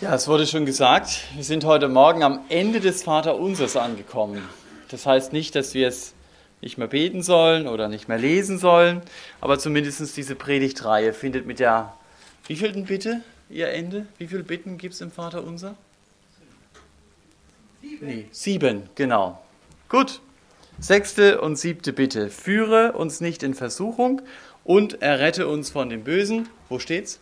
Ja, es wurde schon gesagt, wir sind heute Morgen am Ende des Vaterunsers angekommen. Das heißt nicht, dass wir es nicht mehr beten sollen oder nicht mehr lesen sollen, aber zumindest diese Predigtreihe findet mit der, wie vielten Bitte ihr Ende? Wie viele Bitten gibt es im Vaterunser? Sieben. Nee, sieben, genau. Gut. Sechste und siebte Bitte. Führe uns nicht in Versuchung und errette uns von dem Bösen. Wo steht's?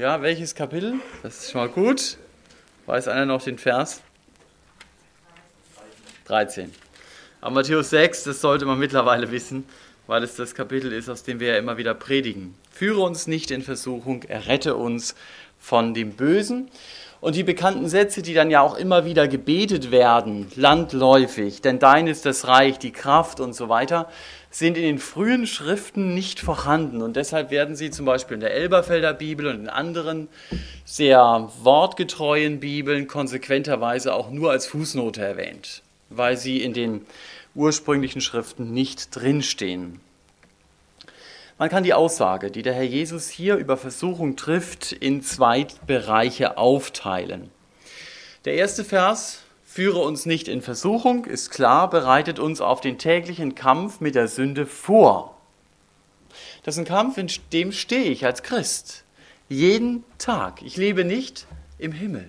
Ja, welches Kapitel? Das ist schon mal gut. Weiß einer noch den Vers? 13. Aber Matthäus 6, das sollte man mittlerweile wissen, weil es das Kapitel ist, aus dem wir ja immer wieder predigen. Führe uns nicht in Versuchung, errette uns von dem Bösen. Und die bekannten Sätze, die dann ja auch immer wieder gebetet werden, landläufig, denn dein ist das Reich, die Kraft und so weiter, sind in den frühen Schriften nicht vorhanden. Und deshalb werden sie zum Beispiel in der Elberfelder Bibel und in anderen sehr wortgetreuen Bibeln konsequenterweise auch nur als Fußnote erwähnt, weil sie in den ursprünglichen Schriften nicht drinstehen. Man kann die Aussage, die der Herr Jesus hier über Versuchung trifft, in zwei Bereiche aufteilen. Der erste Vers, führe uns nicht in Versuchung, ist klar, bereitet uns auf den täglichen Kampf mit der Sünde vor. Das ist ein Kampf, in dem stehe ich als Christ. Jeden Tag. Ich lebe nicht im Himmel.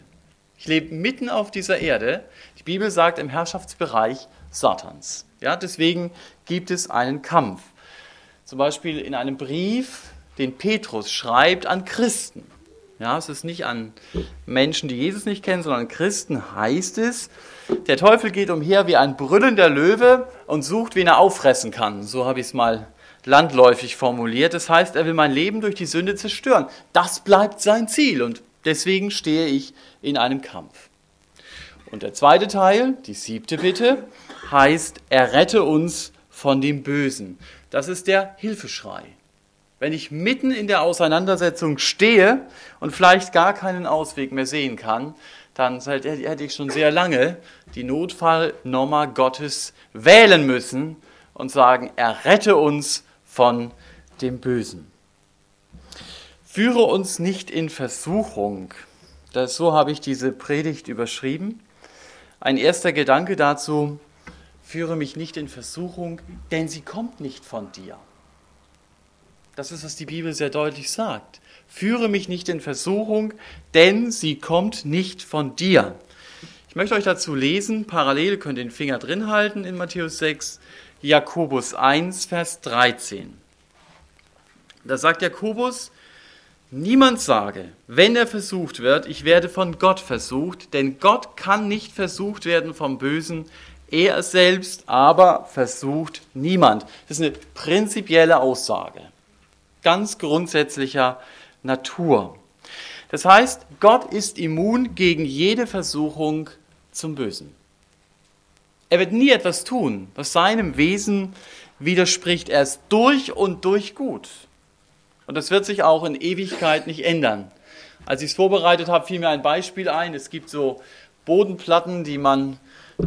Ich lebe mitten auf dieser Erde. Die Bibel sagt im Herrschaftsbereich Satans. Ja, deswegen gibt es einen Kampf zum Beispiel in einem Brief, den Petrus schreibt an Christen. Ja, es ist nicht an Menschen, die Jesus nicht kennen, sondern an Christen heißt es, der Teufel geht umher wie ein brüllender Löwe und sucht, wen er auffressen kann. So habe ich es mal landläufig formuliert. Das heißt, er will mein Leben durch die Sünde zerstören. Das bleibt sein Ziel und deswegen stehe ich in einem Kampf. Und der zweite Teil, die siebte Bitte, heißt, er rette uns von dem Bösen. Das ist der Hilfeschrei. Wenn ich mitten in der Auseinandersetzung stehe und vielleicht gar keinen Ausweg mehr sehen kann, dann hätte ich schon sehr lange die Notfallnummer Gottes wählen müssen und sagen, errette uns von dem Bösen. Führe uns nicht in Versuchung. Das, so habe ich diese Predigt überschrieben. Ein erster Gedanke dazu, führe mich nicht in Versuchung, denn sie kommt nicht von dir. Das ist, was die Bibel sehr deutlich sagt. Führe mich nicht in Versuchung, denn sie kommt nicht von dir. Ich möchte euch dazu lesen, parallel könnt ihr den Finger drin halten in Matthäus 6, Jakobus 1, Vers 13. Da sagt Jakobus, niemand sage, wenn er versucht wird, ich werde von Gott versucht, denn Gott kann nicht versucht werden vom Bösen, er selbst aber versucht niemand. Das ist eine prinzipielle Aussage, ganz grundsätzlicher Natur. Das heißt, Gott ist immun gegen jede Versuchung zum Bösen. Er wird nie etwas tun, was seinem Wesen widerspricht. Er ist durch und durch gut. Und das wird sich auch in Ewigkeit nicht ändern. Als ich es vorbereitet habe, fiel mir ein Beispiel ein. Es gibt so Bodenplatten, die man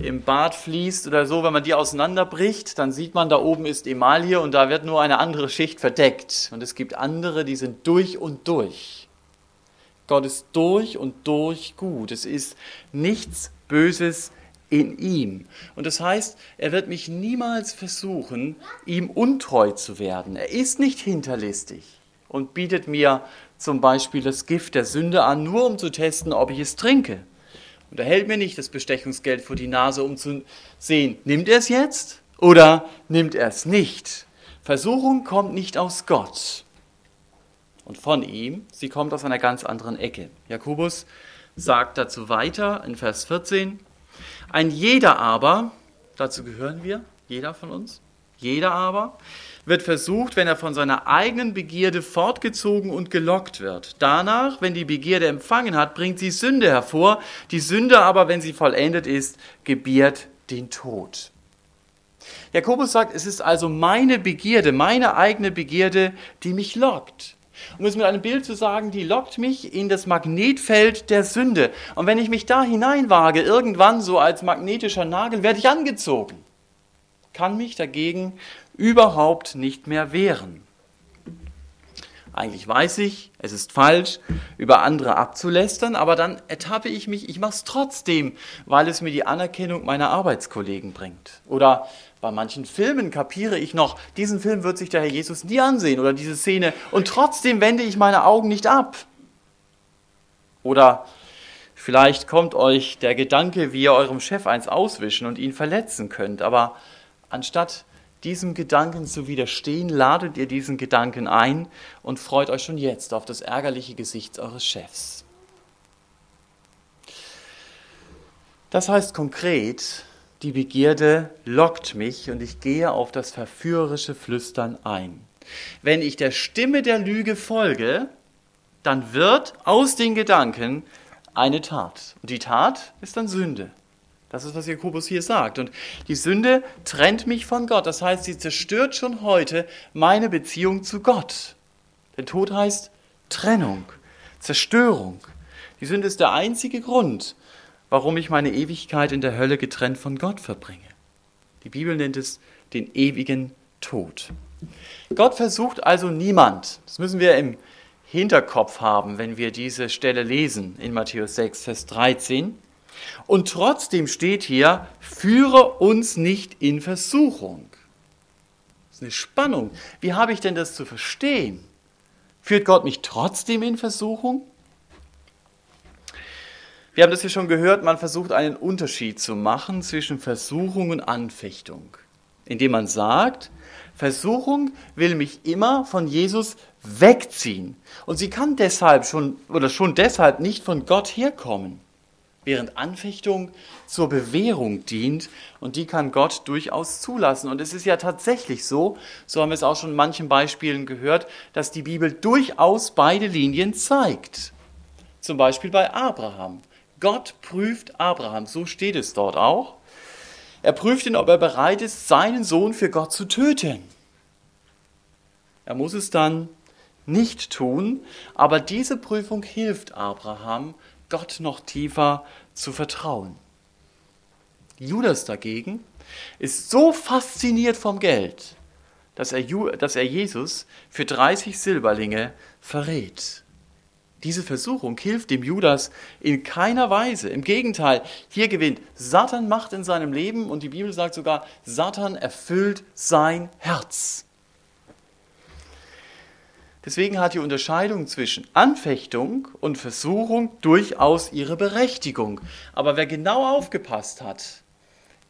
im Bad fließt oder so, wenn man die auseinanderbricht, dann sieht man, da oben ist Emaille und da wird nur eine andere Schicht verdeckt. Und es gibt andere, die sind durch und durch. Gott ist durch und durch gut. Es ist nichts Böses in ihm. Und das heißt, er wird mich niemals versuchen, ihm untreu zu werden. Er ist nicht hinterlistig und bietet mir zum Beispiel das Gift der Sünde an, nur um zu testen, ob ich es trinke. Und er hält mir nicht das Bestechungsgeld vor die Nase, um zu sehen, nimmt er es jetzt oder nimmt er es nicht. Versuchung kommt nicht aus Gott und von ihm, sie kommt aus einer ganz anderen Ecke. Jakobus sagt dazu weiter in Vers 14, ein jeder aber, dazu gehören wir, jeder von uns, jeder aber, wird versucht, wenn er von seiner eigenen Begierde fortgezogen und gelockt wird. Danach, wenn die Begierde empfangen hat, bringt sie Sünde hervor. Die Sünde aber, wenn sie vollendet ist, gebiert den Tod. Jakobus sagt, es ist also meine Begierde, meine eigene Begierde, die mich lockt. Um es mit einem Bild zu sagen, die lockt mich in das Magnetfeld der Sünde. Und wenn ich mich da hineinwage, irgendwann so als magnetischer Nagel, werde ich angezogen. Kann mich dagegen überhaupt nicht mehr wehren. Eigentlich weiß ich, es ist falsch, über andere abzulästern, aber dann ertappe ich mich, ich mache es trotzdem, weil es mir die Anerkennung meiner Arbeitskollegen bringt. Oder bei manchen Filmen kapiere ich noch, diesen Film wird sich der Herr Jesus nie ansehen oder diese Szene und trotzdem wende ich meine Augen nicht ab. Oder vielleicht kommt euch der Gedanke, wie ihr eurem Chef eins auswischen und ihn verletzen könnt, aber anstatt diesem Gedanken zu widerstehen, ladet ihr diesen Gedanken ein und freut euch schon jetzt auf das ärgerliche Gesicht eures Chefs. Das heißt konkret, die Begierde lockt mich und ich gehe auf das verführerische Flüstern ein. Wenn ich der Stimme der Lüge folge, dann wird aus den Gedanken eine Tat. Und die Tat ist dann Sünde. Das ist, was Jakobus hier sagt. Und die Sünde trennt mich von Gott. Das heißt, sie zerstört schon heute meine Beziehung zu Gott. Denn Tod heißt Trennung, Zerstörung. Die Sünde ist der einzige Grund, warum ich meine Ewigkeit in der Hölle getrennt von Gott verbringe. Die Bibel nennt es den ewigen Tod. Gott versucht also niemand. Das müssen wir im Hinterkopf haben, wenn wir diese Stelle lesen in Matthäus 6, Vers 13. Und trotzdem steht hier, führe uns nicht in Versuchung. Das ist eine Spannung. Wie habe ich denn das zu verstehen? Führt Gott mich trotzdem in Versuchung? Wir haben das ja schon gehört, man versucht einen Unterschied zu machen zwischen Versuchung und Anfechtung, indem man sagt, Versuchung will mich immer von Jesus wegziehen und sie kann deshalb schon oder schon deshalb nicht von Gott herkommen während Anfechtung zur Bewährung dient und die kann Gott durchaus zulassen. Und es ist ja tatsächlich so, so haben wir es auch schon in manchen Beispielen gehört, dass die Bibel durchaus beide Linien zeigt. Zum Beispiel bei Abraham. Gott prüft Abraham, so steht es dort auch. Er prüft ihn, ob er bereit ist, seinen Sohn für Gott zu töten. Er muss es dann nicht tun, aber diese Prüfung hilft Abraham, Gott noch tiefer zu vertrauen. Judas dagegen ist so fasziniert vom Geld, dass er, dass er Jesus für 30 Silberlinge verrät. Diese Versuchung hilft dem Judas in keiner Weise. Im Gegenteil, hier gewinnt Satan Macht in seinem Leben und die Bibel sagt sogar, Satan erfüllt sein Herz. Deswegen hat die Unterscheidung zwischen Anfechtung und Versuchung durchaus ihre Berechtigung. Aber wer genau aufgepasst hat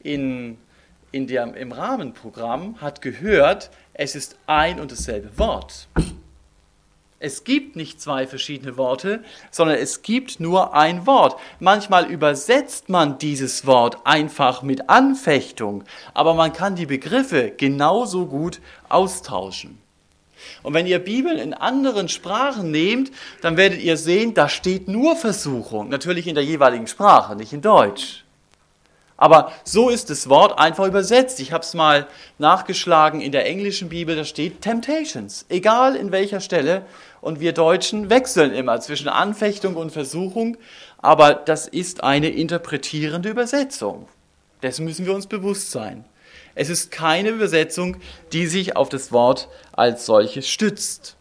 in, in der, im Rahmenprogramm, hat gehört, es ist ein und dasselbe Wort. Es gibt nicht zwei verschiedene Worte, sondern es gibt nur ein Wort. Manchmal übersetzt man dieses Wort einfach mit Anfechtung, aber man kann die Begriffe genauso gut austauschen. Und wenn ihr Bibeln in anderen Sprachen nehmt, dann werdet ihr sehen, da steht nur Versuchung. Natürlich in der jeweiligen Sprache, nicht in Deutsch. Aber so ist das Wort einfach übersetzt. Ich habe es mal nachgeschlagen in der englischen Bibel, da steht Temptations, egal in welcher Stelle. Und wir Deutschen wechseln immer zwischen Anfechtung und Versuchung, aber das ist eine interpretierende Übersetzung. Dessen müssen wir uns bewusst sein. Es ist keine Übersetzung, die sich auf das Wort als solches stützt.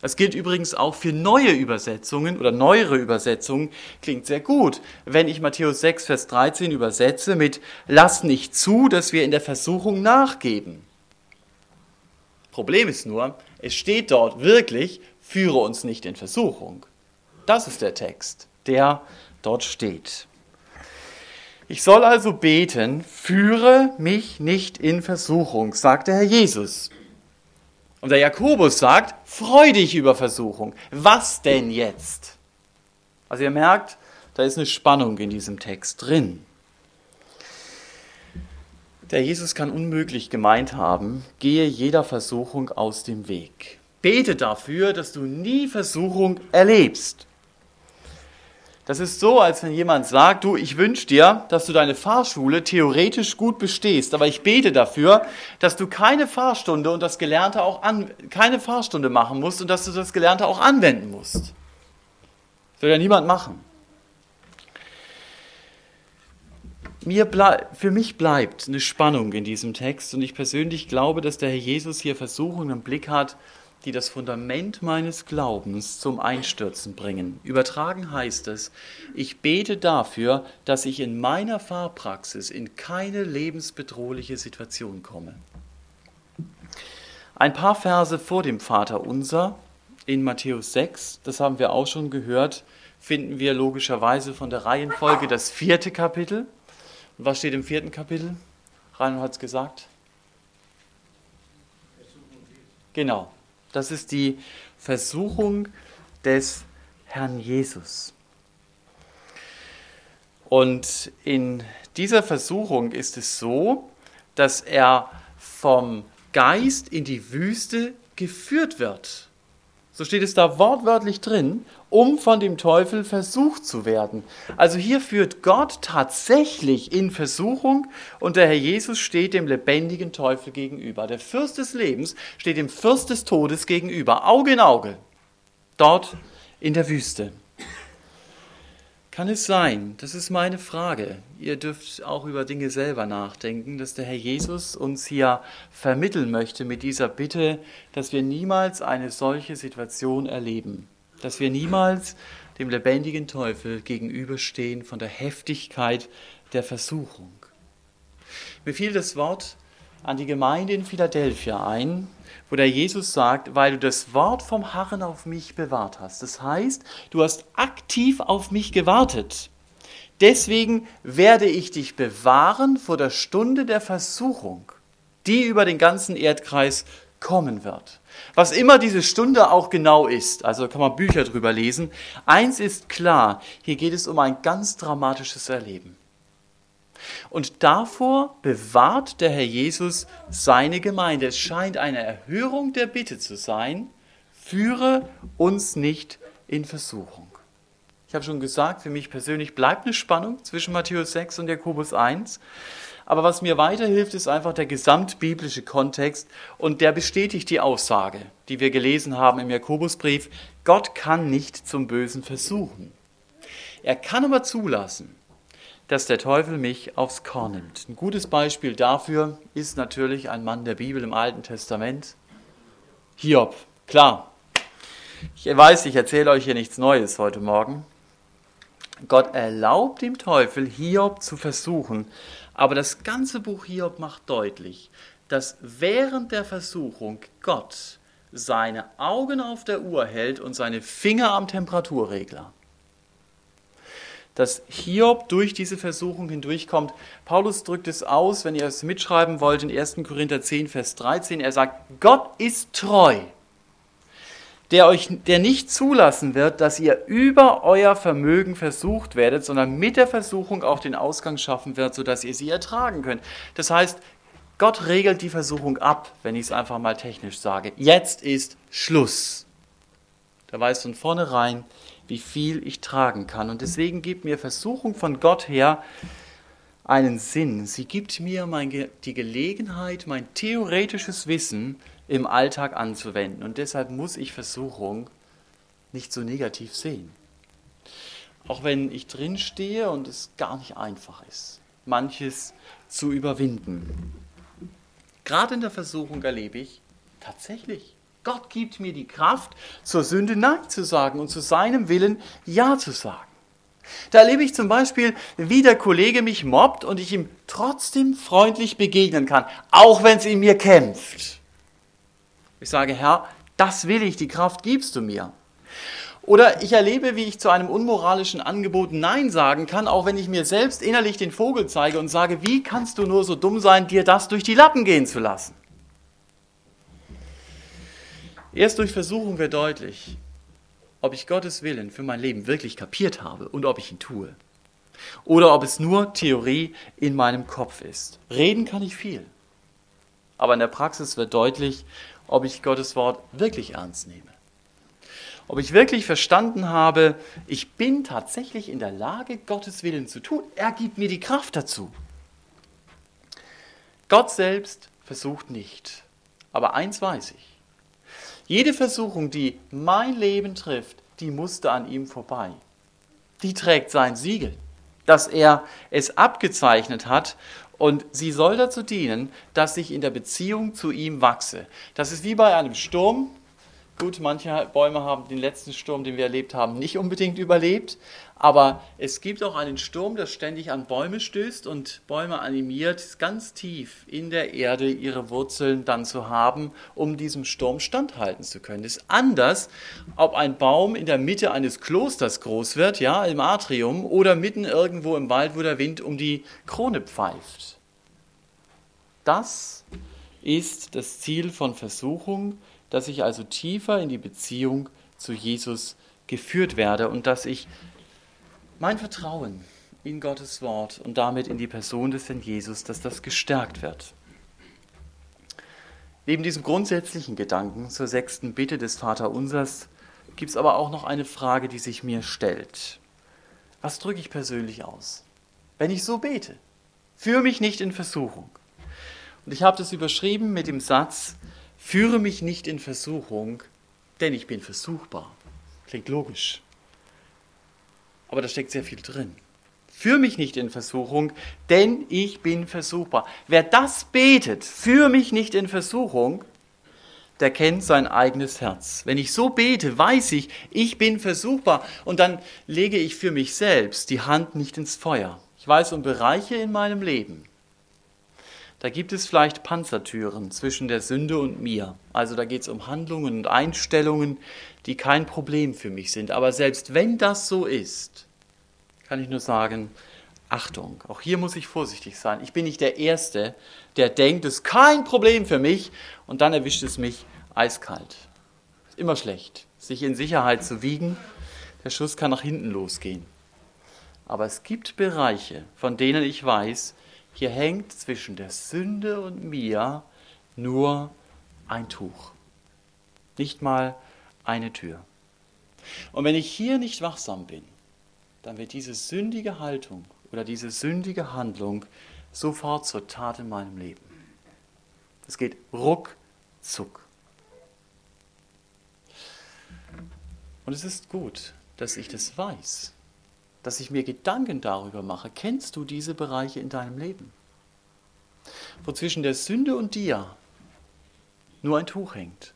Das gilt übrigens auch für neue Übersetzungen oder neuere Übersetzungen. Klingt sehr gut. Wenn ich Matthäus 6, Vers 13 übersetze mit Lass nicht zu, dass wir in der Versuchung nachgeben. Problem ist nur, es steht dort wirklich, führe uns nicht in Versuchung. Das ist der Text, der dort steht. Ich soll also beten, führe mich nicht in Versuchung, sagt der Herr Jesus. Und der Jakobus sagt, freu dich über Versuchung. Was denn jetzt? Also ihr merkt, da ist eine Spannung in diesem Text drin. Der Jesus kann unmöglich gemeint haben, gehe jeder Versuchung aus dem Weg. Bete dafür, dass du nie Versuchung erlebst. Das ist so, als wenn jemand sagt, du, ich wünsche dir, dass du deine Fahrschule theoretisch gut bestehst, aber ich bete dafür, dass du keine Fahrstunde und das Gelernte auch an, keine Fahrstunde machen musst und dass du das Gelernte auch anwenden musst. Das will ja niemand machen. Mir für mich bleibt eine Spannung in diesem Text und ich persönlich glaube, dass der Herr Jesus hier Versuchungen im Blick hat, die das Fundament meines Glaubens zum Einstürzen bringen. Übertragen heißt es, ich bete dafür, dass ich in meiner Fahrpraxis in keine lebensbedrohliche Situation komme. Ein paar Verse vor dem Vater unser in Matthäus 6, das haben wir auch schon gehört, finden wir logischerweise von der Reihenfolge das vierte Kapitel. Und was steht im vierten Kapitel? Reinhard hat es gesagt. Genau, das ist die Versuchung des Herrn Jesus. Und in dieser Versuchung ist es so, dass er vom Geist in die Wüste geführt wird. So steht es da wortwörtlich drin, um von dem Teufel versucht zu werden. Also hier führt Gott tatsächlich in Versuchung und der Herr Jesus steht dem lebendigen Teufel gegenüber. Der Fürst des Lebens steht dem Fürst des Todes gegenüber, Auge in Auge, dort in der Wüste. Kann es sein, das ist meine Frage, ihr dürft auch über Dinge selber nachdenken, dass der Herr Jesus uns hier vermitteln möchte mit dieser Bitte, dass wir niemals eine solche Situation erleben, dass wir niemals dem lebendigen Teufel gegenüberstehen von der Heftigkeit der Versuchung. Mir fiel das Wort an die Gemeinde in Philadelphia ein, wo der Jesus sagt, weil du das Wort vom Harren auf mich bewahrt hast. Das heißt, du hast aktiv auf mich gewartet. Deswegen werde ich dich bewahren vor der Stunde der Versuchung, die über den ganzen Erdkreis kommen wird. Was immer diese Stunde auch genau ist, also kann man Bücher drüber lesen, eins ist klar, hier geht es um ein ganz dramatisches Erleben. Und davor bewahrt der Herr Jesus seine Gemeinde. Es scheint eine Erhörung der Bitte zu sein, führe uns nicht in Versuchung. Ich habe schon gesagt, für mich persönlich bleibt eine Spannung zwischen Matthäus 6 und Jakobus 1. Aber was mir weiterhilft, ist einfach der gesamtbiblische Kontext und der bestätigt die Aussage, die wir gelesen haben im Jakobusbrief. Gott kann nicht zum Bösen versuchen. Er kann aber zulassen, dass der Teufel mich aufs Korn nimmt. Ein gutes Beispiel dafür ist natürlich ein Mann der Bibel im Alten Testament. Hiob, klar. Ich weiß, ich erzähle euch hier nichts Neues heute Morgen. Gott erlaubt dem Teufel, Hiob zu versuchen. Aber das ganze Buch Hiob macht deutlich, dass während der Versuchung Gott seine Augen auf der Uhr hält und seine Finger am Temperaturregler dass Hiob durch diese Versuchung hindurchkommt. Paulus drückt es aus, wenn ihr es mitschreiben wollt, in 1. Korinther 10, Vers 13. Er sagt, Gott ist treu, der euch, der nicht zulassen wird, dass ihr über euer Vermögen versucht werdet, sondern mit der Versuchung auch den Ausgang schaffen wird, sodass ihr sie ertragen könnt. Das heißt, Gott regelt die Versuchung ab, wenn ich es einfach mal technisch sage. Jetzt ist Schluss. Da weiß von vornherein, wie viel ich tragen kann. Und deswegen gibt mir Versuchung von Gott her einen Sinn. Sie gibt mir mein, die Gelegenheit, mein theoretisches Wissen im Alltag anzuwenden. Und deshalb muss ich Versuchung nicht so negativ sehen. Auch wenn ich drinstehe und es gar nicht einfach ist, manches zu überwinden. Gerade in der Versuchung erlebe ich tatsächlich Gott gibt mir die Kraft, zur Sünde Nein zu sagen und zu seinem Willen Ja zu sagen. Da erlebe ich zum Beispiel, wie der Kollege mich mobbt und ich ihm trotzdem freundlich begegnen kann, auch wenn es in mir kämpft. Ich sage, Herr, das will ich, die Kraft gibst du mir. Oder ich erlebe, wie ich zu einem unmoralischen Angebot Nein sagen kann, auch wenn ich mir selbst innerlich den Vogel zeige und sage, wie kannst du nur so dumm sein, dir das durch die Lappen gehen zu lassen? Erst durch Versuchung wird deutlich, ob ich Gottes Willen für mein Leben wirklich kapiert habe und ob ich ihn tue. Oder ob es nur Theorie in meinem Kopf ist. Reden kann ich viel. Aber in der Praxis wird deutlich, ob ich Gottes Wort wirklich ernst nehme. Ob ich wirklich verstanden habe, ich bin tatsächlich in der Lage, Gottes Willen zu tun. Er gibt mir die Kraft dazu. Gott selbst versucht nicht. Aber eins weiß ich. Jede Versuchung, die mein Leben trifft, die musste an ihm vorbei. Die trägt sein Siegel, dass er es abgezeichnet hat und sie soll dazu dienen, dass ich in der Beziehung zu ihm wachse. Das ist wie bei einem Sturm. Gut, manche Bäume haben den letzten Sturm, den wir erlebt haben, nicht unbedingt überlebt. Aber es gibt auch einen Sturm, der ständig an Bäume stößt und Bäume animiert, ganz tief in der Erde ihre Wurzeln dann zu haben, um diesem Sturm standhalten zu können. Es ist anders, ob ein Baum in der Mitte eines Klosters groß wird, ja, im Atrium, oder mitten irgendwo im Wald, wo der Wind um die Krone pfeift. Das ist das Ziel von Versuchung, dass ich also tiefer in die Beziehung zu Jesus geführt werde und dass ich mein Vertrauen in Gottes Wort und damit in die Person des Herrn Jesus, dass das gestärkt wird. Neben diesem grundsätzlichen Gedanken zur sechsten Bitte des Vaterunsers gibt es aber auch noch eine Frage, die sich mir stellt. Was drücke ich persönlich aus? Wenn ich so bete, führe mich nicht in Versuchung. Und ich habe das überschrieben mit dem Satz, Führe mich nicht in Versuchung, denn ich bin versuchbar. Klingt logisch. Aber da steckt sehr viel drin. Führ mich nicht in Versuchung, denn ich bin versuchbar. Wer das betet, führ mich nicht in Versuchung, der kennt sein eigenes Herz. Wenn ich so bete, weiß ich, ich bin versuchbar und dann lege ich für mich selbst die Hand nicht ins Feuer. Ich weiß um Bereiche in meinem Leben, da gibt es vielleicht Panzertüren zwischen der Sünde und mir. Also da geht es um Handlungen und Einstellungen, die kein Problem für mich sind. Aber selbst wenn das so ist, kann ich nur sagen, Achtung, auch hier muss ich vorsichtig sein. Ich bin nicht der Erste, der denkt, es ist kein Problem für mich und dann erwischt es mich eiskalt. Ist immer schlecht, sich in Sicherheit zu wiegen. Der Schuss kann nach hinten losgehen. Aber es gibt Bereiche, von denen ich weiß, hier hängt zwischen der Sünde und mir nur ein Tuch, nicht mal eine Tür. Und wenn ich hier nicht wachsam bin, dann wird diese sündige Haltung oder diese sündige Handlung sofort zur Tat in meinem Leben. Es geht ruckzuck. Und es ist gut, dass ich das weiß dass ich mir Gedanken darüber mache, kennst du diese Bereiche in deinem Leben? Wo zwischen der Sünde und dir nur ein Tuch hängt.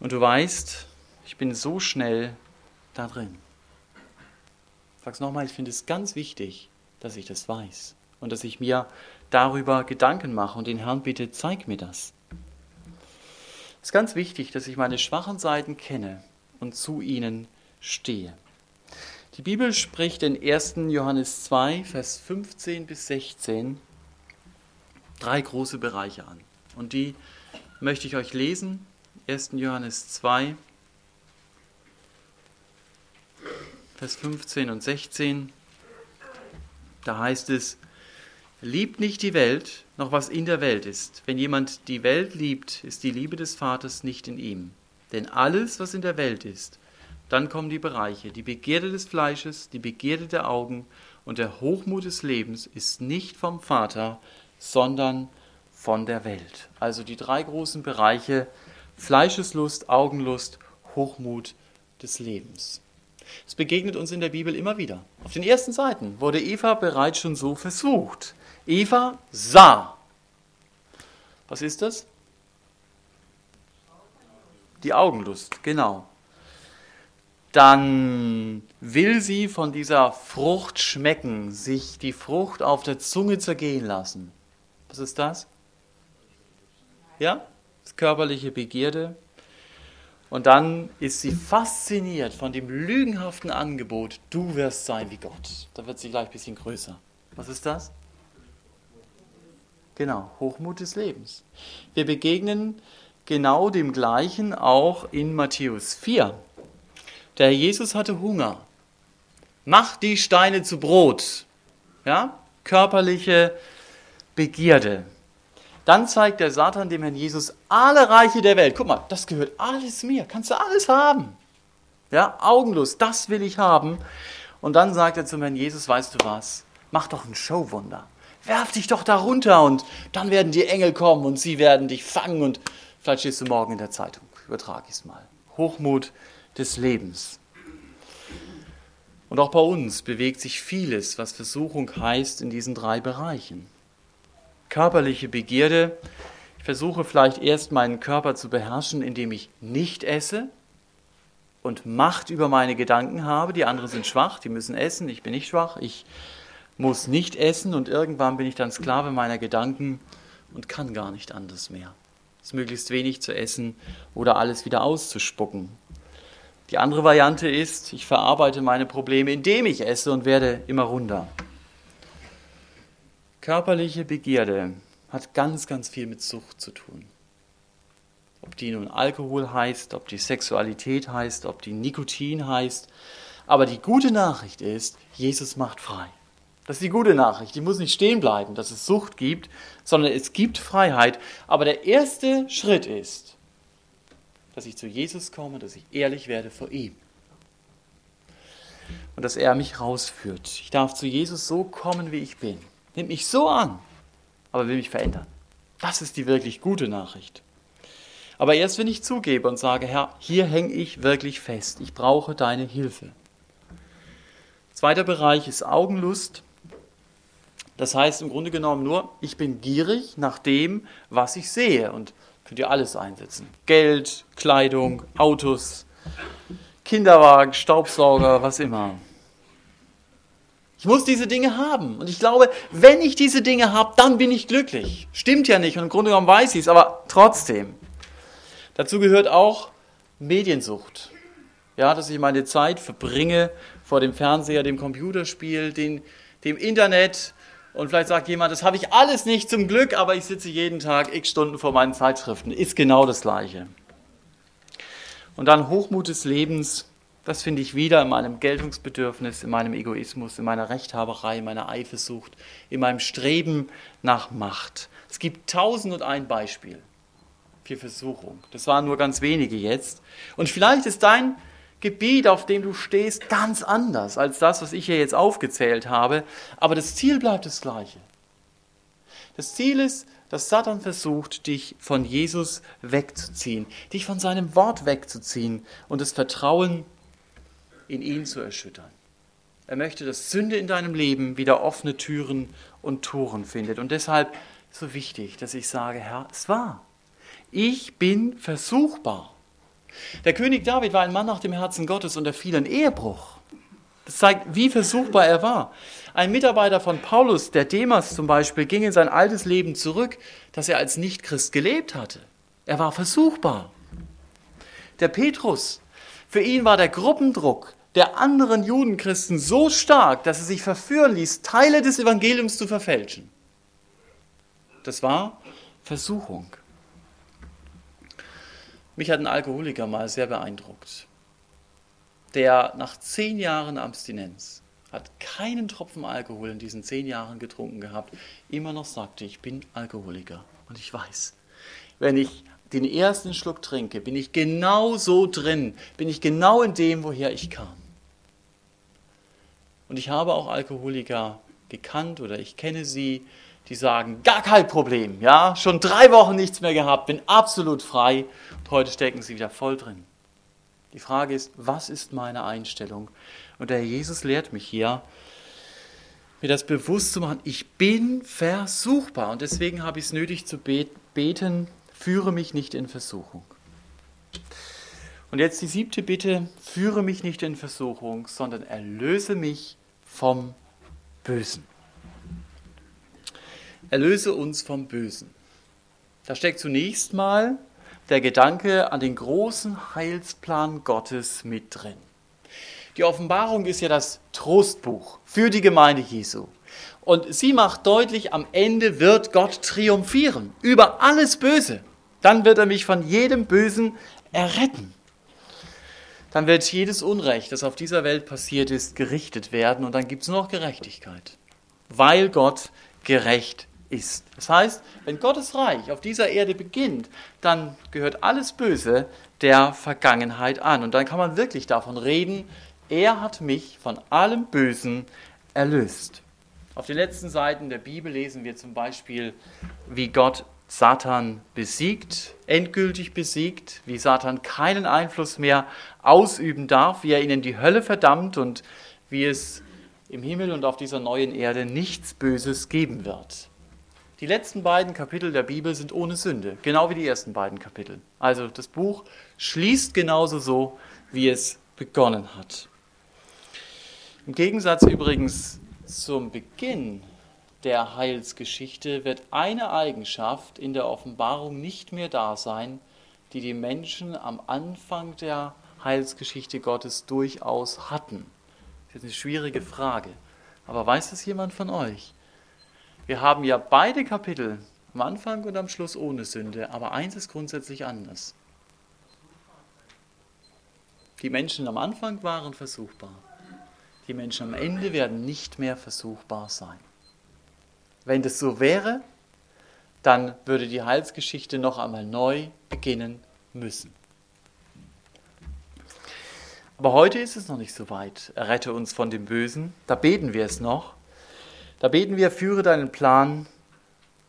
Und du weißt, ich bin so schnell da drin. Sag's nochmal, ich finde es ganz wichtig, dass ich das weiß und dass ich mir darüber Gedanken mache und den Herrn bitte, zeig mir das. Es ist ganz wichtig, dass ich meine schwachen Seiten kenne und zu ihnen stehe. Die Bibel spricht in 1. Johannes 2, Vers 15 bis 16 drei große Bereiche an. Und die möchte ich euch lesen. 1. Johannes 2, Vers 15 und 16. Da heißt es, Liebt nicht die Welt, noch was in der Welt ist. Wenn jemand die Welt liebt, ist die Liebe des Vaters nicht in ihm. Denn alles, was in der Welt ist, dann kommen die Bereiche. Die Begierde des Fleisches, die Begierde der Augen und der Hochmut des Lebens ist nicht vom Vater, sondern von der Welt. Also die drei großen Bereiche Fleischeslust, Augenlust, Hochmut des Lebens. Es begegnet uns in der Bibel immer wieder. Auf den ersten Seiten wurde Eva bereits schon so versucht. Eva sah. Was ist das? Die Augenlust, genau dann will sie von dieser Frucht schmecken, sich die Frucht auf der Zunge zergehen lassen. Was ist das? Ja, das körperliche Begierde. Und dann ist sie fasziniert von dem lügenhaften Angebot, du wirst sein wie Gott. Da wird sie gleich ein bisschen größer. Was ist das? Genau, Hochmut des Lebens. Wir begegnen genau dem gleichen auch in Matthäus 4. Der Jesus hatte Hunger. Mach die Steine zu Brot. Ja? Körperliche Begierde. Dann zeigt der Satan dem Herrn Jesus alle Reiche der Welt. Guck mal, das gehört alles mir. Kannst du alles haben. Ja, Augenlos, das will ich haben. Und dann sagt er zum Herrn Jesus, weißt du was? Mach doch ein Showwunder. Werf dich doch da runter und dann werden die Engel kommen und sie werden dich fangen und vielleicht stehst du morgen in der Zeitung. Übertrag ich es mal. Hochmut des Lebens. Und auch bei uns bewegt sich vieles, was Versuchung heißt, in diesen drei Bereichen. Körperliche Begierde. Ich versuche vielleicht erst meinen Körper zu beherrschen, indem ich nicht esse und Macht über meine Gedanken habe. Die anderen sind schwach, die müssen essen, ich bin nicht schwach, ich muss nicht essen und irgendwann bin ich dann Sklave meiner Gedanken und kann gar nicht anders mehr. Es ist möglichst wenig zu essen oder alles wieder auszuspucken. Die andere Variante ist, ich verarbeite meine Probleme, indem ich esse und werde immer runder. Körperliche Begierde hat ganz, ganz viel mit Sucht zu tun. Ob die nun Alkohol heißt, ob die Sexualität heißt, ob die Nikotin heißt. Aber die gute Nachricht ist, Jesus macht frei. Das ist die gute Nachricht. Die muss nicht stehen bleiben, dass es Sucht gibt, sondern es gibt Freiheit. Aber der erste Schritt ist, dass ich zu Jesus komme, dass ich ehrlich werde vor ihm. Und dass er mich rausführt. Ich darf zu Jesus so kommen, wie ich bin. Nimmt mich so an, aber will mich verändern. Das ist die wirklich gute Nachricht. Aber erst wenn ich zugebe und sage, Herr, hier hänge ich wirklich fest. Ich brauche deine Hilfe. Zweiter Bereich ist Augenlust. Das heißt im Grunde genommen nur, ich bin gierig nach dem, was ich sehe. Und könnt ihr alles einsetzen. Geld, Kleidung, Autos, Kinderwagen, Staubsauger, was immer. Ich muss diese Dinge haben. Und ich glaube, wenn ich diese Dinge habe, dann bin ich glücklich. Stimmt ja nicht und im Grunde genommen weiß ich es, aber trotzdem. Dazu gehört auch Mediensucht. Ja, dass ich meine Zeit verbringe vor dem Fernseher, dem Computerspiel, den, dem Internet, und vielleicht sagt jemand, das habe ich alles nicht zum Glück, aber ich sitze jeden Tag x Stunden vor meinen Zeitschriften. Ist genau das Gleiche. Und dann Hochmut des Lebens, das finde ich wieder in meinem Geltungsbedürfnis, in meinem Egoismus, in meiner Rechthaberei, in meiner Eifersucht, in meinem Streben nach Macht. Es gibt tausend und ein Beispiel für Versuchung. Das waren nur ganz wenige jetzt. Und vielleicht ist dein Gebiet, auf dem du stehst, ganz anders als das, was ich hier jetzt aufgezählt habe. Aber das Ziel bleibt das gleiche. Das Ziel ist, dass Satan versucht, dich von Jesus wegzuziehen, dich von seinem Wort wegzuziehen und das Vertrauen in ihn zu erschüttern. Er möchte, dass Sünde in deinem Leben wieder offene Türen und Toren findet. Und deshalb so wichtig, dass ich sage, Herr, es war. Ich bin versuchbar. Der König David war ein Mann nach dem Herzen Gottes und er fiel in Ehebruch. Das zeigt, wie versuchbar er war. Ein Mitarbeiter von Paulus, der Demas zum Beispiel, ging in sein altes Leben zurück, das er als Nichtchrist gelebt hatte. Er war versuchbar. Der Petrus, für ihn war der Gruppendruck der anderen Judenchristen so stark, dass er sich verführen ließ, Teile des Evangeliums zu verfälschen. Das war Versuchung. Mich hat ein Alkoholiker mal sehr beeindruckt. Der nach zehn Jahren Abstinenz hat keinen Tropfen Alkohol in diesen zehn Jahren getrunken gehabt, immer noch sagte, ich bin Alkoholiker. Und ich weiß, wenn ich den ersten Schluck trinke, bin ich genau so drin, bin ich genau in dem, woher ich kam. Und ich habe auch Alkoholiker gekannt oder ich kenne sie, die sagen, gar kein Problem, ja, schon drei Wochen nichts mehr gehabt, bin absolut frei und heute stecken sie wieder voll drin. Die Frage ist, was ist meine Einstellung? Und der Jesus lehrt mich hier, mir das bewusst zu machen, ich bin versuchbar und deswegen habe ich es nötig zu beten, führe mich nicht in Versuchung. Und jetzt die siebte Bitte, führe mich nicht in Versuchung, sondern erlöse mich vom Bösen. Erlöse uns vom Bösen. Da steckt zunächst mal der Gedanke an den großen Heilsplan Gottes mit drin. Die Offenbarung ist ja das Trostbuch für die Gemeinde Jesu. Und sie macht deutlich, am Ende wird Gott triumphieren über alles Böse. Dann wird er mich von jedem Bösen erretten. Dann wird jedes Unrecht, das auf dieser Welt passiert ist, gerichtet werden und dann gibt es nur noch Gerechtigkeit, weil Gott gerecht ist. Das heißt, wenn Gottes Reich auf dieser Erde beginnt, dann gehört alles Böse der Vergangenheit an. Und dann kann man wirklich davon reden, er hat mich von allem Bösen erlöst. Auf den letzten Seiten der Bibel lesen wir zum Beispiel, wie Gott Satan besiegt, endgültig besiegt, wie Satan keinen Einfluss mehr ausüben darf, wie er ihn in die Hölle verdammt und wie es im Himmel und auf dieser neuen Erde nichts Böses geben wird. Die letzten beiden Kapitel der Bibel sind ohne Sünde, genau wie die ersten beiden Kapitel. Also das Buch schließt genauso so, wie es begonnen hat. Im Gegensatz übrigens zum Beginn der Heilsgeschichte wird eine Eigenschaft in der Offenbarung nicht mehr da sein, die die Menschen am Anfang der Heilsgeschichte Gottes durchaus hatten. Das ist eine schwierige Frage. Aber weiß das jemand von euch? Wir haben ja beide Kapitel, am Anfang und am Schluss ohne Sünde, aber eins ist grundsätzlich anders. Die Menschen am Anfang waren versuchbar. Die Menschen am Ende werden nicht mehr versuchbar sein. Wenn das so wäre, dann würde die Heilsgeschichte noch einmal neu beginnen müssen. Aber heute ist es noch nicht so weit. Errette uns von dem Bösen. Da beten wir es noch. Da beten wir, führe deinen Plan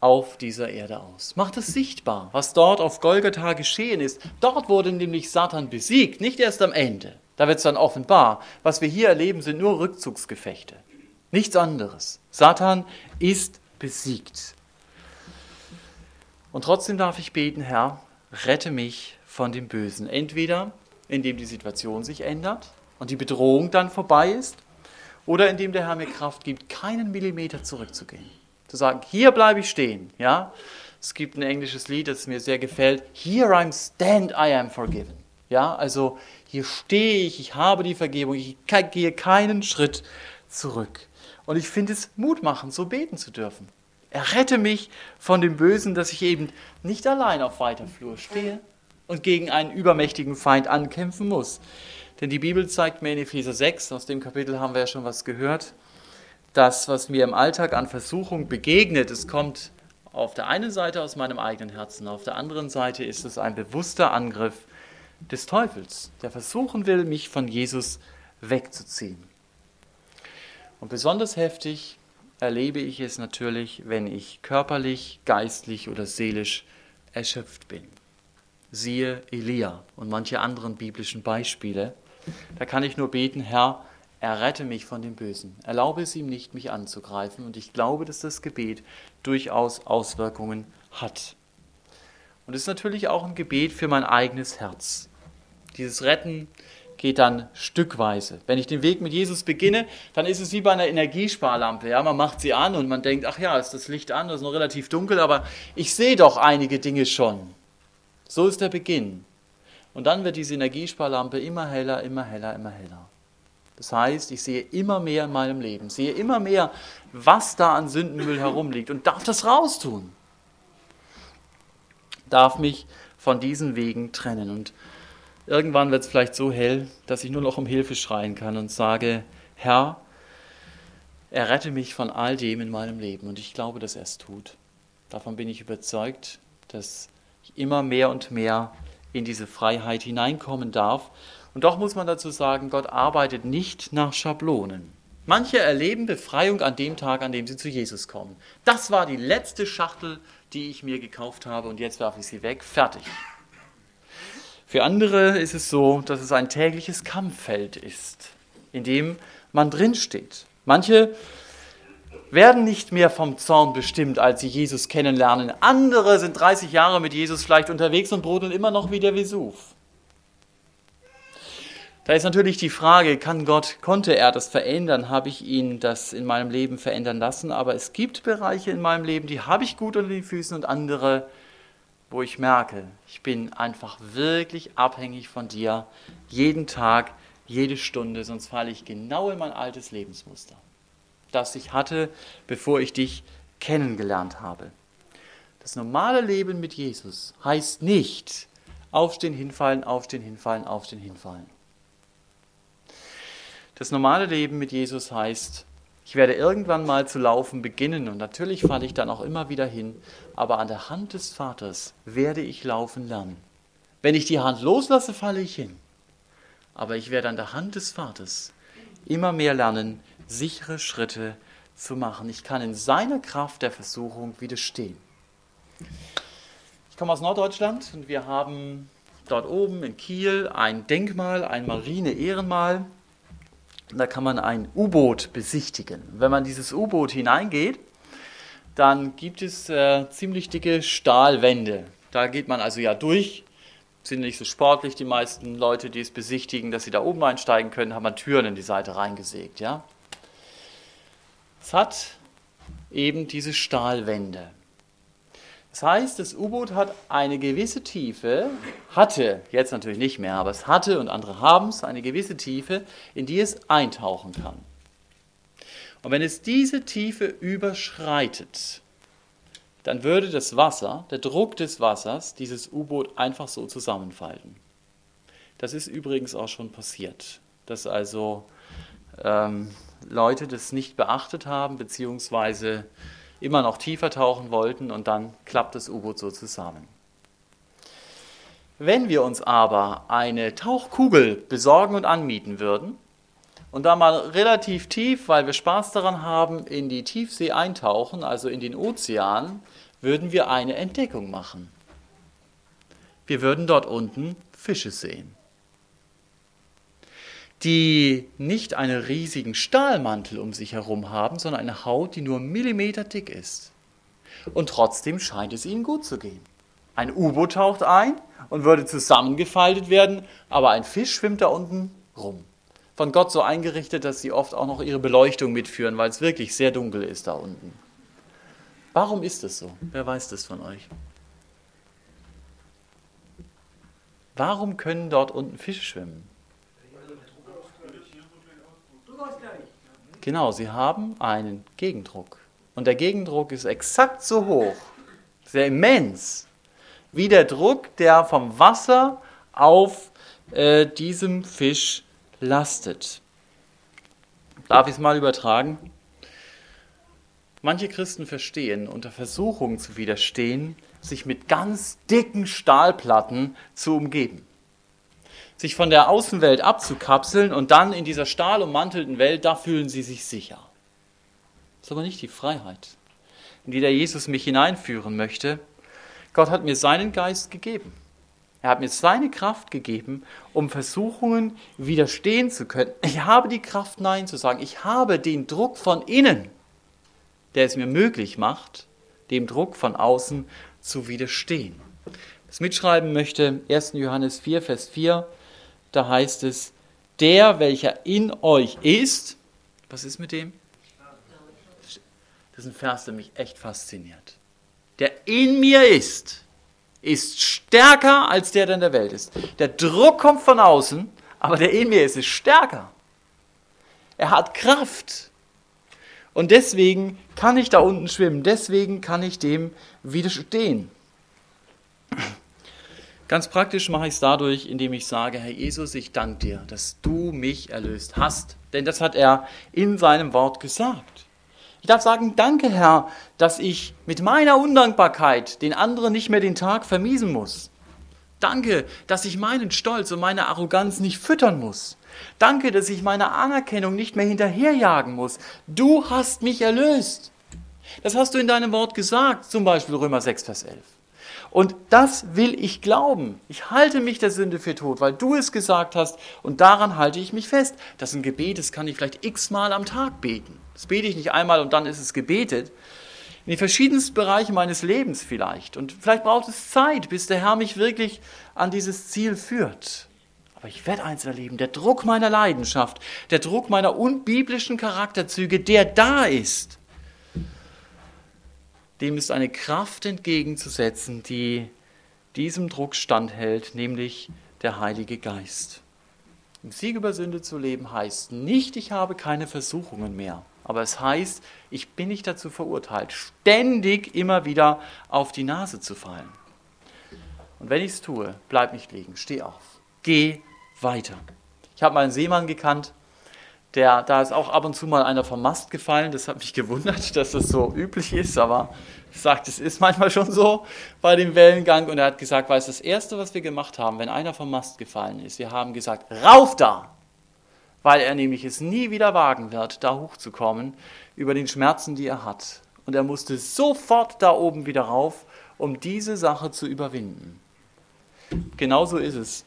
auf dieser Erde aus. Mach das sichtbar, was dort auf Golgatha geschehen ist. Dort wurde nämlich Satan besiegt, nicht erst am Ende. Da wird es dann offenbar. Was wir hier erleben, sind nur Rückzugsgefechte. Nichts anderes. Satan ist besiegt. Und trotzdem darf ich beten, Herr, rette mich von dem Bösen. Entweder indem die Situation sich ändert und die Bedrohung dann vorbei ist, oder indem der Herr mir Kraft gibt, keinen Millimeter zurückzugehen. Zu sagen, hier bleibe ich stehen. Ja? Es gibt ein englisches Lied, das mir sehr gefällt. Here I'm stand, I am forgiven. Ja, also hier stehe ich, ich habe die Vergebung, ich gehe keinen Schritt zurück. Und ich finde es mutmachend, so beten zu dürfen. Errette mich von dem Bösen, dass ich eben nicht allein auf weiter Flur stehe und gegen einen übermächtigen Feind ankämpfen muss. Denn die Bibel zeigt mir in Epheser 6, aus dem Kapitel haben wir ja schon was gehört, das, was mir im Alltag an Versuchung begegnet, es kommt auf der einen Seite aus meinem eigenen Herzen, auf der anderen Seite ist es ein bewusster Angriff des Teufels, der versuchen will, mich von Jesus wegzuziehen. Und besonders heftig erlebe ich es natürlich, wenn ich körperlich, geistlich oder seelisch erschöpft bin. Siehe Elia und manche anderen biblischen Beispiele. Da kann ich nur beten, Herr, errette mich von dem Bösen. Erlaube es ihm nicht, mich anzugreifen. Und ich glaube, dass das Gebet durchaus Auswirkungen hat. Und es ist natürlich auch ein Gebet für mein eigenes Herz. Dieses Retten geht dann stückweise. Wenn ich den Weg mit Jesus beginne, dann ist es wie bei einer Energiesparlampe. Ja, man macht sie an und man denkt, ach ja, ist das Licht an, das ist noch relativ dunkel, aber ich sehe doch einige Dinge schon. So ist der Beginn. Und dann wird diese Energiesparlampe immer heller, immer heller, immer heller. Das heißt, ich sehe immer mehr in meinem Leben, sehe immer mehr, was da an Sündenmüll herumliegt und darf das raustun. Darf mich von diesen Wegen trennen. Und irgendwann wird es vielleicht so hell, dass ich nur noch um Hilfe schreien kann und sage, Herr, errette mich von all dem in meinem Leben. Und ich glaube, dass er es tut. Davon bin ich überzeugt, dass ich immer mehr und mehr in diese Freiheit hineinkommen darf. Und doch muss man dazu sagen, Gott arbeitet nicht nach Schablonen. Manche erleben Befreiung an dem Tag, an dem sie zu Jesus kommen. Das war die letzte Schachtel, die ich mir gekauft habe und jetzt werfe ich sie weg. Fertig. Für andere ist es so, dass es ein tägliches Kampffeld ist, in dem man drinsteht. Manche werden nicht mehr vom Zorn bestimmt, als sie Jesus kennenlernen. Andere sind 30 Jahre mit Jesus vielleicht unterwegs und brodeln immer noch wie der Vesuv. Da ist natürlich die Frage, kann Gott, konnte er das verändern? Habe ich ihn das in meinem Leben verändern lassen? Aber es gibt Bereiche in meinem Leben, die habe ich gut unter den Füßen und andere, wo ich merke, ich bin einfach wirklich abhängig von dir, jeden Tag, jede Stunde, sonst falle ich genau in mein altes Lebensmuster das ich hatte, bevor ich dich kennengelernt habe. Das normale Leben mit Jesus heißt nicht aufstehen, hinfallen, aufstehen, hinfallen, aufstehen, hinfallen. Das normale Leben mit Jesus heißt, ich werde irgendwann mal zu laufen beginnen und natürlich falle ich dann auch immer wieder hin, aber an der Hand des Vaters werde ich laufen lernen. Wenn ich die Hand loslasse, falle ich hin. Aber ich werde an der Hand des Vaters immer mehr lernen, sichere Schritte zu machen. Ich kann in seiner Kraft der Versuchung widerstehen. Ich komme aus Norddeutschland und wir haben dort oben in Kiel ein Denkmal, ein Marine-Ehrenmal. Da kann man ein U-Boot besichtigen. Wenn man dieses U-Boot hineingeht, dann gibt es äh, ziemlich dicke Stahlwände. Da geht man also ja durch. Sind nicht so sportlich die meisten Leute, die es besichtigen, dass sie da oben einsteigen können, haben man Türen in die Seite reingesägt. Ja? Es hat eben diese Stahlwände. Das heißt, das U-Boot hat eine gewisse Tiefe, hatte, jetzt natürlich nicht mehr, aber es hatte und andere haben es, eine gewisse Tiefe, in die es eintauchen kann. Und wenn es diese Tiefe überschreitet, dann würde das Wasser, der Druck des Wassers, dieses U-Boot einfach so zusammenfalten. Das ist übrigens auch schon passiert, dass also ähm, Leute das nicht beachtet haben, beziehungsweise immer noch tiefer tauchen wollten und dann klappt das U-Boot so zusammen. Wenn wir uns aber eine Tauchkugel besorgen und anmieten würden, und da mal relativ tief, weil wir Spaß daran haben, in die Tiefsee eintauchen, also in den Ozean, würden wir eine Entdeckung machen. Wir würden dort unten Fische sehen, die nicht einen riesigen Stahlmantel um sich herum haben, sondern eine Haut, die nur Millimeter dick ist. Und trotzdem scheint es ihnen gut zu gehen. Ein U-Boot taucht ein und würde zusammengefaltet werden, aber ein Fisch schwimmt da unten rum von Gott so eingerichtet, dass sie oft auch noch ihre Beleuchtung mitführen, weil es wirklich sehr dunkel ist da unten. Warum ist es so? Wer weiß das von euch? Warum können dort unten Fische schwimmen? Genau, sie haben einen Gegendruck. Und der Gegendruck ist exakt so hoch, sehr immens, wie der Druck, der vom Wasser auf äh, diesem Fisch lastet. Darf ich es mal übertragen? Manche Christen verstehen, unter Versuchung zu widerstehen, sich mit ganz dicken Stahlplatten zu umgeben. Sich von der Außenwelt abzukapseln und dann in dieser stahlummantelten Welt, da fühlen sie sich sicher. Das ist aber nicht die Freiheit, in die der Jesus mich hineinführen möchte. Gott hat mir seinen Geist gegeben. Er hat mir seine Kraft gegeben, um Versuchungen widerstehen zu können. Ich habe die Kraft, Nein zu sagen. Ich habe den Druck von innen, der es mir möglich macht, dem Druck von außen zu widerstehen. Das mitschreiben möchte 1. Johannes 4, Vers 4, da heißt es, der, welcher in euch ist, was ist mit dem? Das ist ein Vers, der mich echt fasziniert. Der in mir ist, ist stärker als der, der in der Welt ist. Der Druck kommt von außen, aber der in mir ist, ist stärker. Er hat Kraft. Und deswegen kann ich da unten schwimmen, deswegen kann ich dem widerstehen. Ganz praktisch mache ich es dadurch, indem ich sage, Herr Jesus, ich danke dir, dass du mich erlöst hast. Denn das hat er in seinem Wort gesagt. Ich darf sagen, danke Herr, dass ich mit meiner Undankbarkeit den anderen nicht mehr den Tag vermiesen muss. Danke, dass ich meinen Stolz und meine Arroganz nicht füttern muss. Danke, dass ich meine Anerkennung nicht mehr hinterherjagen muss. Du hast mich erlöst. Das hast du in deinem Wort gesagt, zum Beispiel Römer 6, Vers 11. Und das will ich glauben. Ich halte mich der Sünde für tot, weil du es gesagt hast und daran halte ich mich fest. Das ist ein Gebet, das kann ich vielleicht x-mal am Tag beten. Das bete ich nicht einmal und dann ist es gebetet. In den verschiedensten Bereichen meines Lebens vielleicht. Und vielleicht braucht es Zeit, bis der Herr mich wirklich an dieses Ziel führt. Aber ich werde eins erleben, der Druck meiner Leidenschaft, der Druck meiner unbiblischen Charakterzüge, der da ist, dem ist eine Kraft entgegenzusetzen, die diesem Druck standhält, nämlich der Heilige Geist. Im Sieg über Sünde zu leben heißt nicht, ich habe keine Versuchungen mehr. Aber es heißt, ich bin nicht dazu verurteilt, ständig immer wieder auf die Nase zu fallen. Und wenn ich es tue, bleib nicht liegen, steh auf, geh weiter. Ich habe mal einen Seemann gekannt, der, da ist auch ab und zu mal einer vom Mast gefallen. Das hat mich gewundert, dass das so üblich ist, aber sage, es ist manchmal schon so bei dem Wellengang. Und er hat gesagt, weil es das Erste, was wir gemacht haben, wenn einer vom Mast gefallen ist, wir haben gesagt, rauf da! weil er nämlich es nie wieder wagen wird, da hochzukommen über den Schmerzen, die er hat. Und er musste sofort da oben wieder rauf, um diese Sache zu überwinden. Genauso ist es.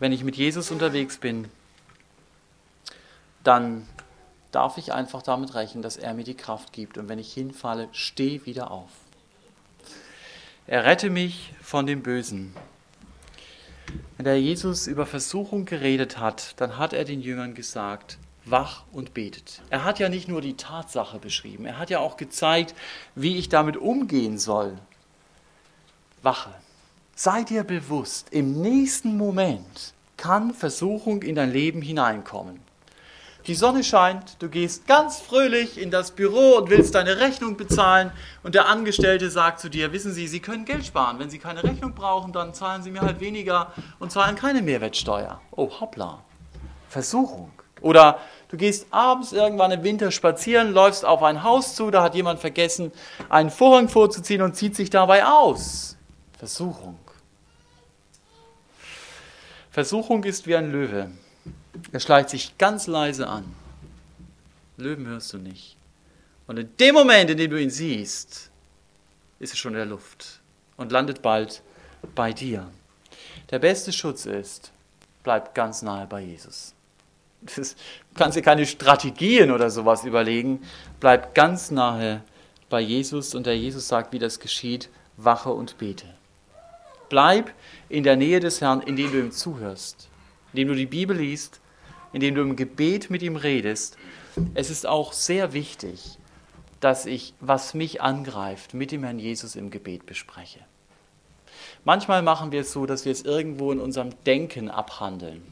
Wenn ich mit Jesus unterwegs bin, dann darf ich einfach damit rechnen, dass er mir die Kraft gibt. Und wenn ich hinfalle, steh wieder auf. Er rette mich von dem Bösen. Wenn der Jesus über Versuchung geredet hat, dann hat er den Jüngern gesagt, wach und betet. Er hat ja nicht nur die Tatsache beschrieben, er hat ja auch gezeigt, wie ich damit umgehen soll. Wache. Sei dir bewusst, im nächsten Moment kann Versuchung in dein Leben hineinkommen. Die Sonne scheint, du gehst ganz fröhlich in das Büro und willst deine Rechnung bezahlen und der Angestellte sagt zu dir, wissen Sie, Sie können Geld sparen. Wenn Sie keine Rechnung brauchen, dann zahlen Sie mir halt weniger und zahlen keine Mehrwertsteuer. Oh, hoppla. Versuchung. Oder du gehst abends irgendwann im Winter spazieren, läufst auf ein Haus zu, da hat jemand vergessen, einen Vorhang vorzuziehen und zieht sich dabei aus. Versuchung. Versuchung ist wie ein Löwe. Er schleicht sich ganz leise an. Löwen hörst du nicht. Und in dem Moment, in dem du ihn siehst, ist er schon in der Luft und landet bald bei dir. Der beste Schutz ist, bleib ganz nahe bei Jesus. Du kannst dir keine Strategien oder sowas überlegen. Bleib ganz nahe bei Jesus und der Jesus sagt, wie das geschieht, wache und bete. Bleib in der Nähe des Herrn, indem du ihm zuhörst, indem du die Bibel liest, indem du im Gebet mit ihm redest. Es ist auch sehr wichtig, dass ich, was mich angreift, mit dem Herrn Jesus im Gebet bespreche. Manchmal machen wir es so, dass wir es irgendwo in unserem Denken abhandeln.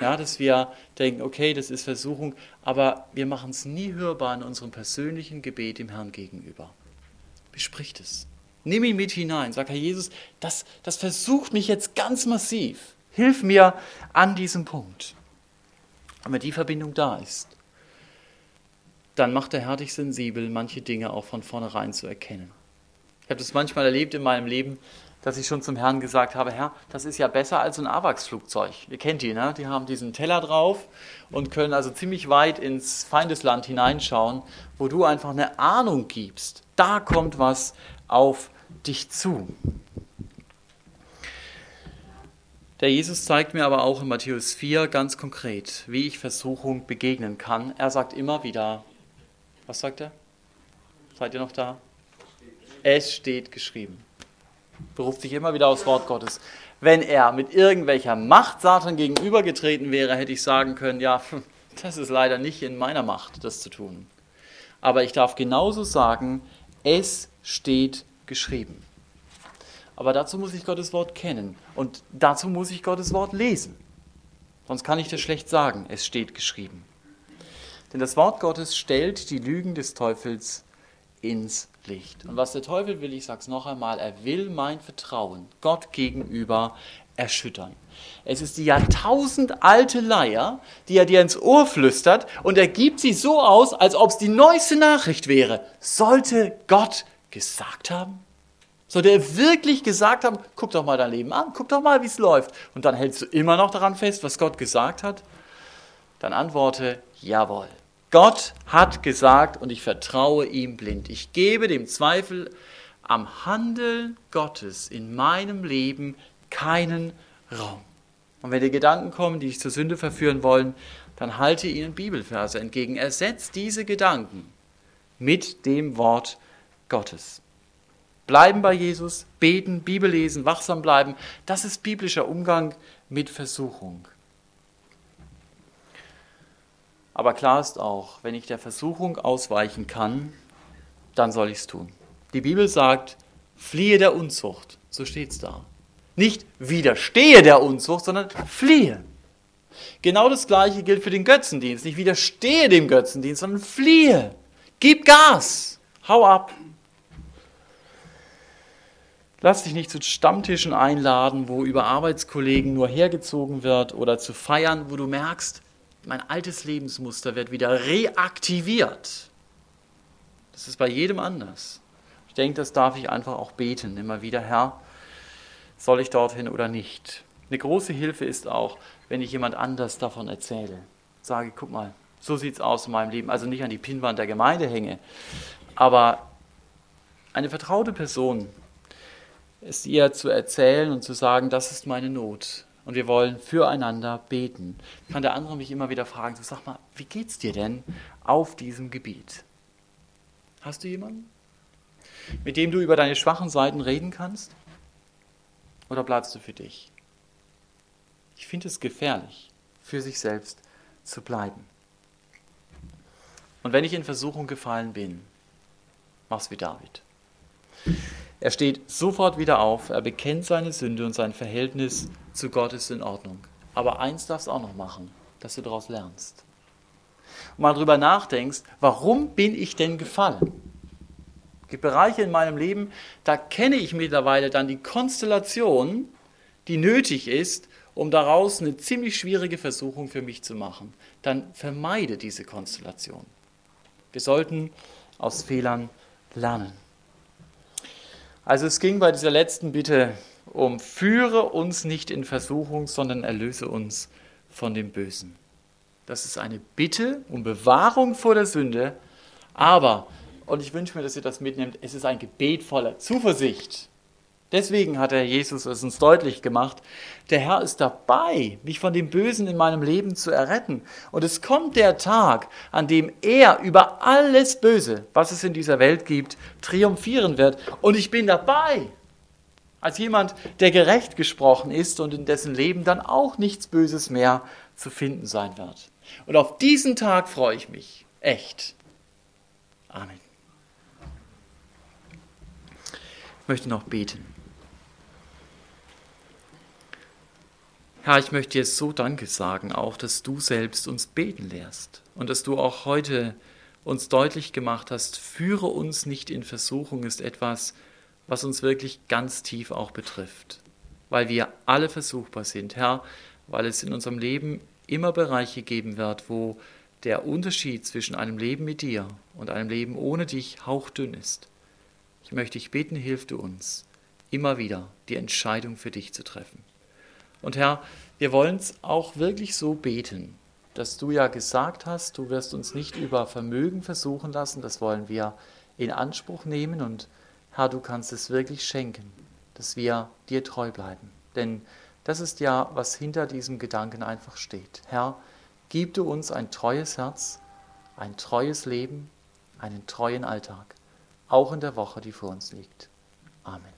Ja, dass wir denken, okay, das ist Versuchung, aber wir machen es nie hörbar in unserem persönlichen Gebet dem Herrn gegenüber. Bespricht es. Nimm ihn mit hinein. Sag, Herr Jesus, das, das versucht mich jetzt ganz massiv. Hilf mir an diesem Punkt. Wenn die Verbindung da ist, dann macht der Herr dich sensibel, manche Dinge auch von vornherein zu erkennen. Ich habe das manchmal erlebt in meinem Leben, dass ich schon zum Herrn gesagt habe, Herr, das ist ja besser als ein AWACS-Flugzeug. Ihr kennt die, ne? Die haben diesen Teller drauf und können also ziemlich weit ins Feindesland hineinschauen, wo du einfach eine Ahnung gibst. Da kommt was auf dich zu. Der Jesus zeigt mir aber auch in Matthäus 4 ganz konkret, wie ich Versuchung begegnen kann. Er sagt immer wieder, was sagt er? Seid ihr noch da? Es steht geschrieben. Beruft sich immer wieder aufs Wort Gottes. Wenn er mit irgendwelcher Macht Satan gegenübergetreten wäre, hätte ich sagen können, ja, das ist leider nicht in meiner Macht, das zu tun. Aber ich darf genauso sagen, es steht geschrieben. Aber dazu muss ich Gottes Wort kennen und dazu muss ich Gottes Wort lesen. Sonst kann ich das schlecht sagen, es steht geschrieben. Denn das Wort Gottes stellt die Lügen des Teufels ins Licht. Und was der Teufel will, ich sage es noch einmal, er will mein Vertrauen Gott gegenüber erschüttern. Es ist die jahrtausendalte Leier, die er dir ins Ohr flüstert und er gibt sie so aus, als ob es die neueste Nachricht wäre. Sollte Gott gesagt haben? Sollte er wirklich gesagt haben, guck doch mal dein Leben an, guck doch mal, wie es läuft. Und dann hältst du immer noch daran fest, was Gott gesagt hat? Dann antworte, jawohl. Gott hat gesagt und ich vertraue ihm blind. Ich gebe dem Zweifel am Handeln Gottes in meinem Leben keinen Raum. Und wenn dir Gedanken kommen, die dich zur Sünde verführen wollen, dann halte ihnen Bibelverse entgegen. Ersetzt diese Gedanken mit dem Wort Gottes. Bleiben bei Jesus, beten, Bibel lesen, wachsam bleiben. Das ist biblischer Umgang mit Versuchung. Aber klar ist auch, wenn ich der Versuchung ausweichen kann, dann soll ich es tun. Die Bibel sagt, fliehe der Unzucht. So steht es da. Nicht widerstehe der Unzucht, sondern fliehe. Genau das gleiche gilt für den Götzendienst. Nicht widerstehe dem Götzendienst, sondern fliehe. Gib Gas. Hau ab. Lass dich nicht zu Stammtischen einladen, wo über Arbeitskollegen nur hergezogen wird oder zu Feiern, wo du merkst, mein altes Lebensmuster wird wieder reaktiviert. Das ist bei jedem anders. Ich denke, das darf ich einfach auch beten, immer wieder, Herr, soll ich dorthin oder nicht? Eine große Hilfe ist auch, wenn ich jemand anders davon erzähle. Sage, guck mal, so sieht es aus in meinem Leben. Also nicht an die Pinnwand der Gemeinde hänge, aber eine vertraute Person, es ihr zu erzählen und zu sagen, das ist meine Not. und wir wollen füreinander beten. Kann der andere mich immer wieder fragen, so sag mal, wie geht's dir denn auf diesem Gebiet? Hast du jemanden, mit dem du über deine schwachen Seiten reden kannst? Oder bleibst du für dich? Ich finde es gefährlich, für sich selbst zu bleiben. Und wenn ich in Versuchung gefallen bin, mach's wie David. Er steht sofort wieder auf, er bekennt seine Sünde und sein Verhältnis zu Gott ist in Ordnung. Aber eins darfst du auch noch machen, dass du daraus lernst. Und mal drüber nachdenkst, warum bin ich denn gefallen? Es gibt Bereiche in meinem Leben, da kenne ich mittlerweile dann die Konstellation, die nötig ist, um daraus eine ziemlich schwierige Versuchung für mich zu machen. Dann vermeide diese Konstellation. Wir sollten aus Fehlern lernen. Also es ging bei dieser letzten Bitte um, führe uns nicht in Versuchung, sondern erlöse uns von dem Bösen. Das ist eine Bitte um Bewahrung vor der Sünde, aber, und ich wünsche mir, dass ihr das mitnehmt, es ist ein Gebet voller Zuversicht. Deswegen hat der Jesus es uns deutlich gemacht, der Herr ist dabei, mich von dem Bösen in meinem Leben zu erretten. Und es kommt der Tag, an dem er über alles Böse, was es in dieser Welt gibt, triumphieren wird. Und ich bin dabei, als jemand, der gerecht gesprochen ist und in dessen Leben dann auch nichts Böses mehr zu finden sein wird. Und auf diesen Tag freue ich mich. Echt. Amen. Ich möchte noch beten. Herr, ich möchte dir so Danke sagen, auch dass du selbst uns beten lehrst und dass du auch heute uns deutlich gemacht hast, führe uns nicht in Versuchung ist etwas, was uns wirklich ganz tief auch betrifft, weil wir alle versuchbar sind, Herr, weil es in unserem Leben immer Bereiche geben wird, wo der Unterschied zwischen einem Leben mit dir und einem Leben ohne dich hauchdünn ist. Ich möchte dich beten, hilf du uns, immer wieder die Entscheidung für dich zu treffen. Und Herr, wir wollen es auch wirklich so beten, dass du ja gesagt hast, du wirst uns nicht über Vermögen versuchen lassen, das wollen wir in Anspruch nehmen und Herr, du kannst es wirklich schenken, dass wir dir treu bleiben. Denn das ist ja, was hinter diesem Gedanken einfach steht. Herr, gib du uns ein treues Herz, ein treues Leben, einen treuen Alltag, auch in der Woche, die vor uns liegt. Amen.